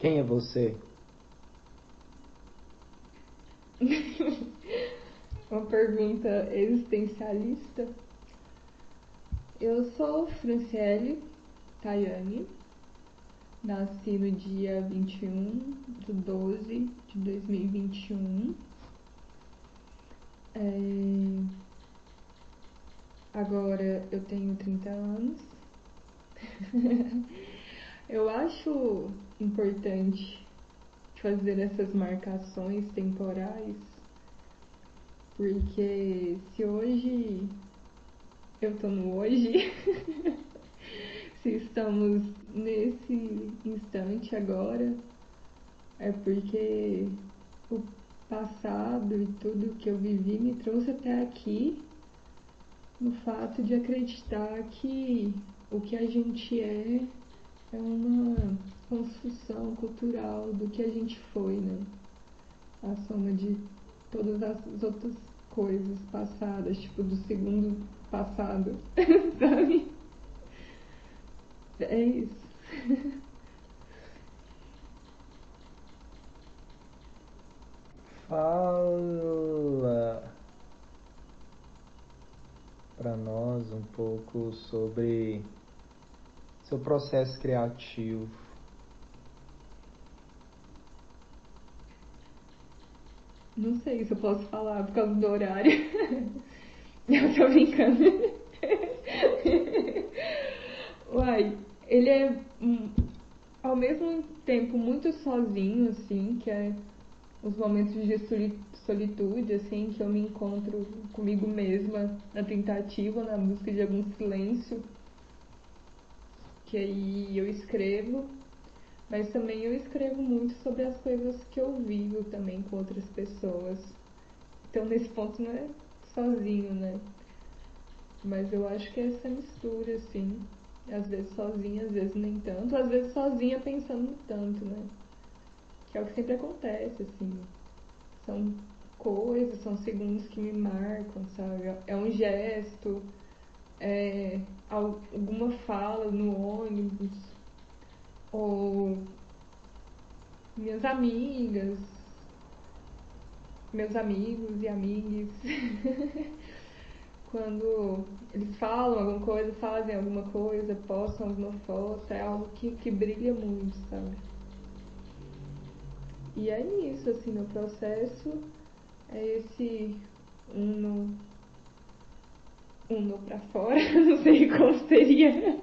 Quem é você? Uma pergunta existencialista. Eu sou Franciele Tayane, nasci no dia 21 de 12 de 2021. É... Agora eu tenho 30 anos. eu acho importante fazer essas marcações temporais, porque se hoje eu tô no hoje, se estamos nesse instante agora, é porque o passado e tudo que eu vivi me trouxe até aqui no fato de acreditar que o que a gente é é uma construção cultural do que a gente foi, né? A soma de todas as outras coisas passadas, tipo do segundo passado, sabe? É isso. Fala para nós um pouco sobre seu processo criativo. Não sei se eu posso falar por causa do horário. Eu tô brincando. Uai, ele é ao mesmo tempo muito sozinho, assim, que é os momentos de solitude, assim, que eu me encontro comigo mesma na tentativa, na busca de algum silêncio que aí eu escrevo, mas também eu escrevo muito sobre as coisas que eu vivo também com outras pessoas. Então nesse ponto não é sozinho, né? Mas eu acho que é essa mistura, assim. Às vezes sozinha, às vezes nem tanto. Às vezes sozinha pensando tanto, né? Que é o que sempre acontece, assim. São coisas, são segundos que me marcam, sabe? É um gesto, é, alguma fala no ônibus, ou minhas amigas, meus amigos e amigas, quando eles falam alguma coisa, fazem alguma coisa, postam alguma foto, é algo que, que brilha muito, sabe? E é isso, assim, meu processo é esse uno uno para fora, não sei como seria.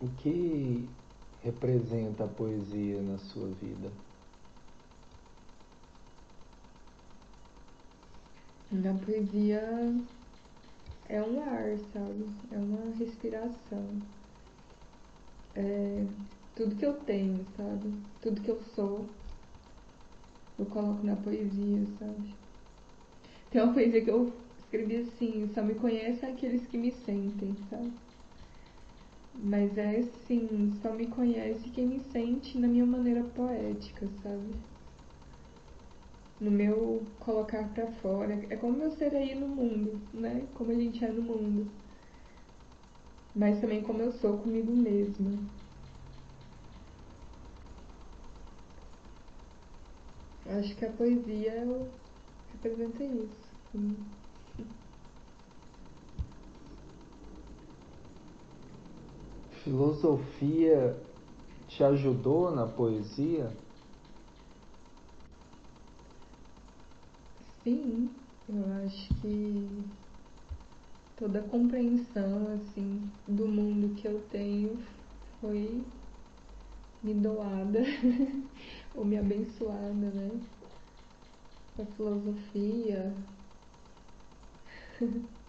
O que representa a poesia na sua vida? Na poesia é um ar, sabe? É uma respiração. É tudo que eu tenho, sabe? Tudo que eu sou, eu coloco na poesia, sabe? Tem uma poesia que eu escrevi assim, só me conhecem aqueles que me sentem, sabe? Mas é assim, só me conhece quem me sente na minha maneira poética, sabe? No meu colocar para fora. É como eu ser aí no mundo, né? Como a gente é no mundo. Mas também como eu sou comigo mesma. Acho que a poesia representa isso. Filosofia te ajudou na poesia? Sim, eu acho que toda a compreensão assim do mundo que eu tenho foi me doada ou me abençoada, né? A filosofia.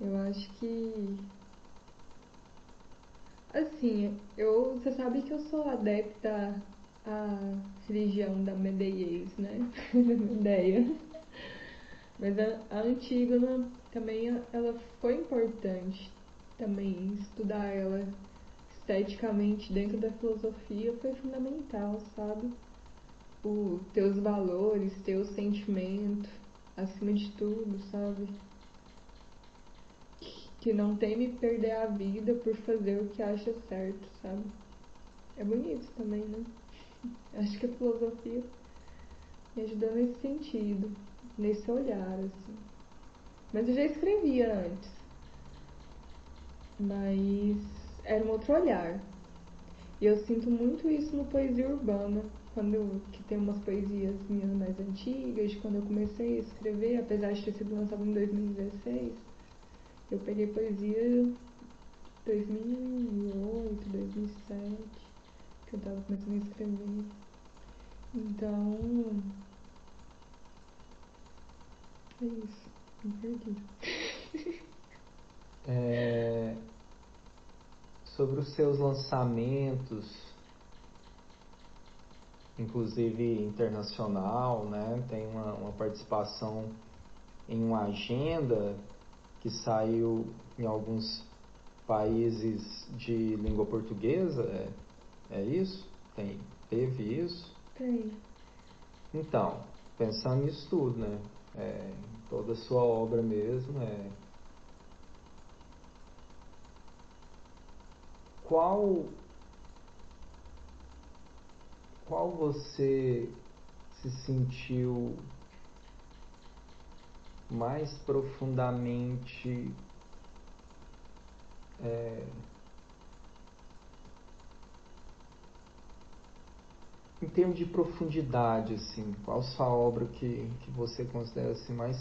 eu acho que assim, eu você sabe que eu sou adepta a religião da Medeiros, né? Medeia. Mas a, a Antígona também ela foi importante também estudar ela esteticamente dentro da filosofia foi fundamental, sabe? O teus valores, teus sentimentos, acima de tudo, sabe? Que não teme perder a vida por fazer o que acha certo, sabe? É bonito também, né? Acho que a filosofia me ajudou nesse sentido, nesse olhar, assim. Mas eu já escrevia antes. Mas era um outro olhar. E eu sinto muito isso no poesia urbana, quando eu, que tem umas poesias minhas mais antigas, de quando eu comecei a escrever, apesar de ter sido lançado em 2016, eu peguei poesia 2008, 2007, que eu tava começando a escrever. Então, é isso, me perdi. É, sobre os seus lançamentos, inclusive internacional, né? Tem uma, uma participação em uma agenda que saiu em alguns países de língua portuguesa, é, é isso? Tem, teve isso? Tem. Então, pensando nisso tudo, né? É, toda a sua obra mesmo, é, qual qual você se sentiu mais profundamente é, em termos de profundidade, assim, qual sua obra que, que você considera assim, mais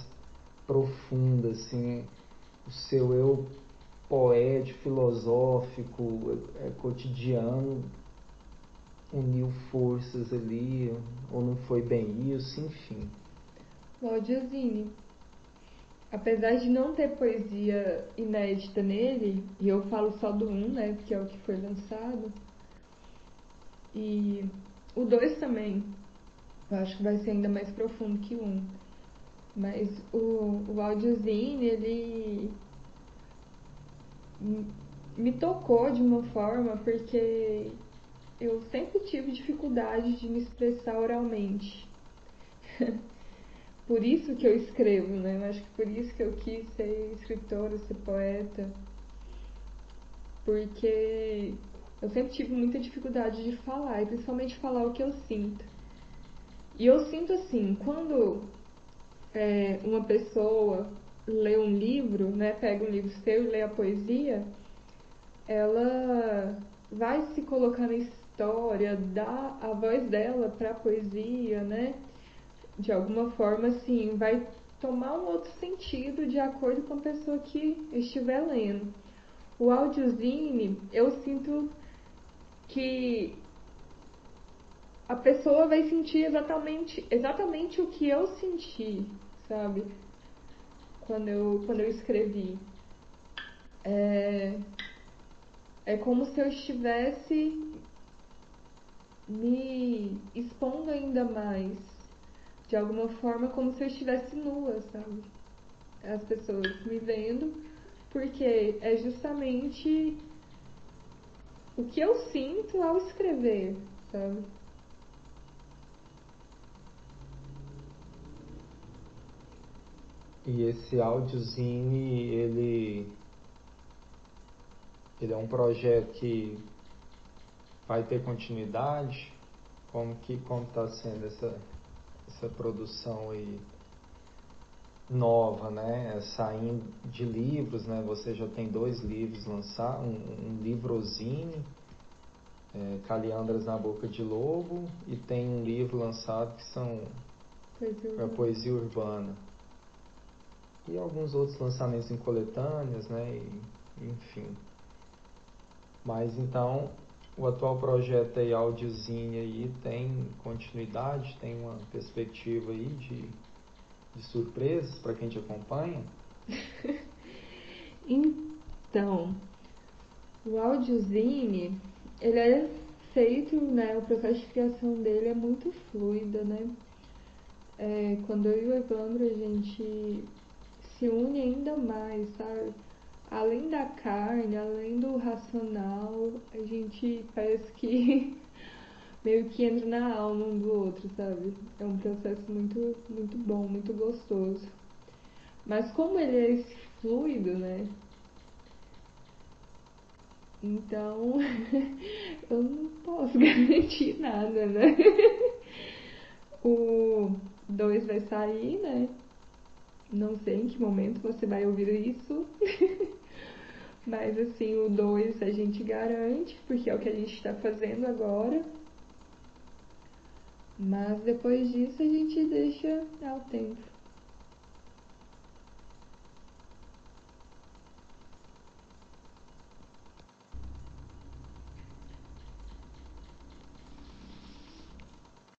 profunda, assim, o seu eu poético, filosófico, é, é, cotidiano uniu forças ali, ou não foi bem isso, enfim. Claudiozine. Apesar de não ter poesia inédita nele, e eu falo só do um, né, porque é o que foi lançado, e o dois também, eu acho que vai ser ainda mais profundo que o um. Mas o, o áudiozinho, ele me tocou de uma forma porque eu sempre tive dificuldade de me expressar oralmente. por isso que eu escrevo, né? Eu acho que por isso que eu quis ser escritora, ser poeta. Porque eu sempre tive muita dificuldade de falar, e principalmente falar o que eu sinto. E eu sinto assim, quando é, uma pessoa lê um livro, né, pega um livro seu e lê a poesia, ela vai se colocar na história, dá a voz dela para a poesia, né? De alguma forma, assim, vai tomar um outro sentido de acordo com a pessoa que estiver lendo. O audiozine, eu sinto que a pessoa vai sentir exatamente, exatamente o que eu senti, sabe? quando eu, quando eu escrevi. É, é como se eu estivesse me expondo ainda mais. De alguma forma, como se eu estivesse nua, sabe? As pessoas me vendo, porque é justamente o que eu sinto ao escrever, sabe? E esse áudiozinho, ele, ele é um projeto que vai ter continuidade? Como que como está sendo essa, essa produção aí nova, né? Saindo de livros, né? Você já tem dois livros lançados, um, um livrozinho, é, Caliandras na Boca de Lobo, e tem um livro lançado que são poesia a poesia urbana e alguns outros lançamentos em coletâneas, né? E, enfim. Mas então o atual projeto aí, áudiozinho aí, tem continuidade, tem uma perspectiva aí de, de surpresas para quem te acompanha? então, o áudiozinho, ele é feito, né, o processo de criação dele é muito fluido, né? É, quando eu e o Evandro, a gente se une ainda mais, sabe? além da carne, além do racional, a gente parece que meio que entra na alma um do outro, sabe? É um processo muito, muito bom, muito gostoso. Mas como ele é esse fluido, né? Então, eu não posso garantir nada, né? O 2 vai sair, né? Não sei em que momento você vai ouvir isso. Mas assim, o 2 a gente garante, porque é o que a gente está fazendo agora. Mas depois disso a gente deixa ao tempo.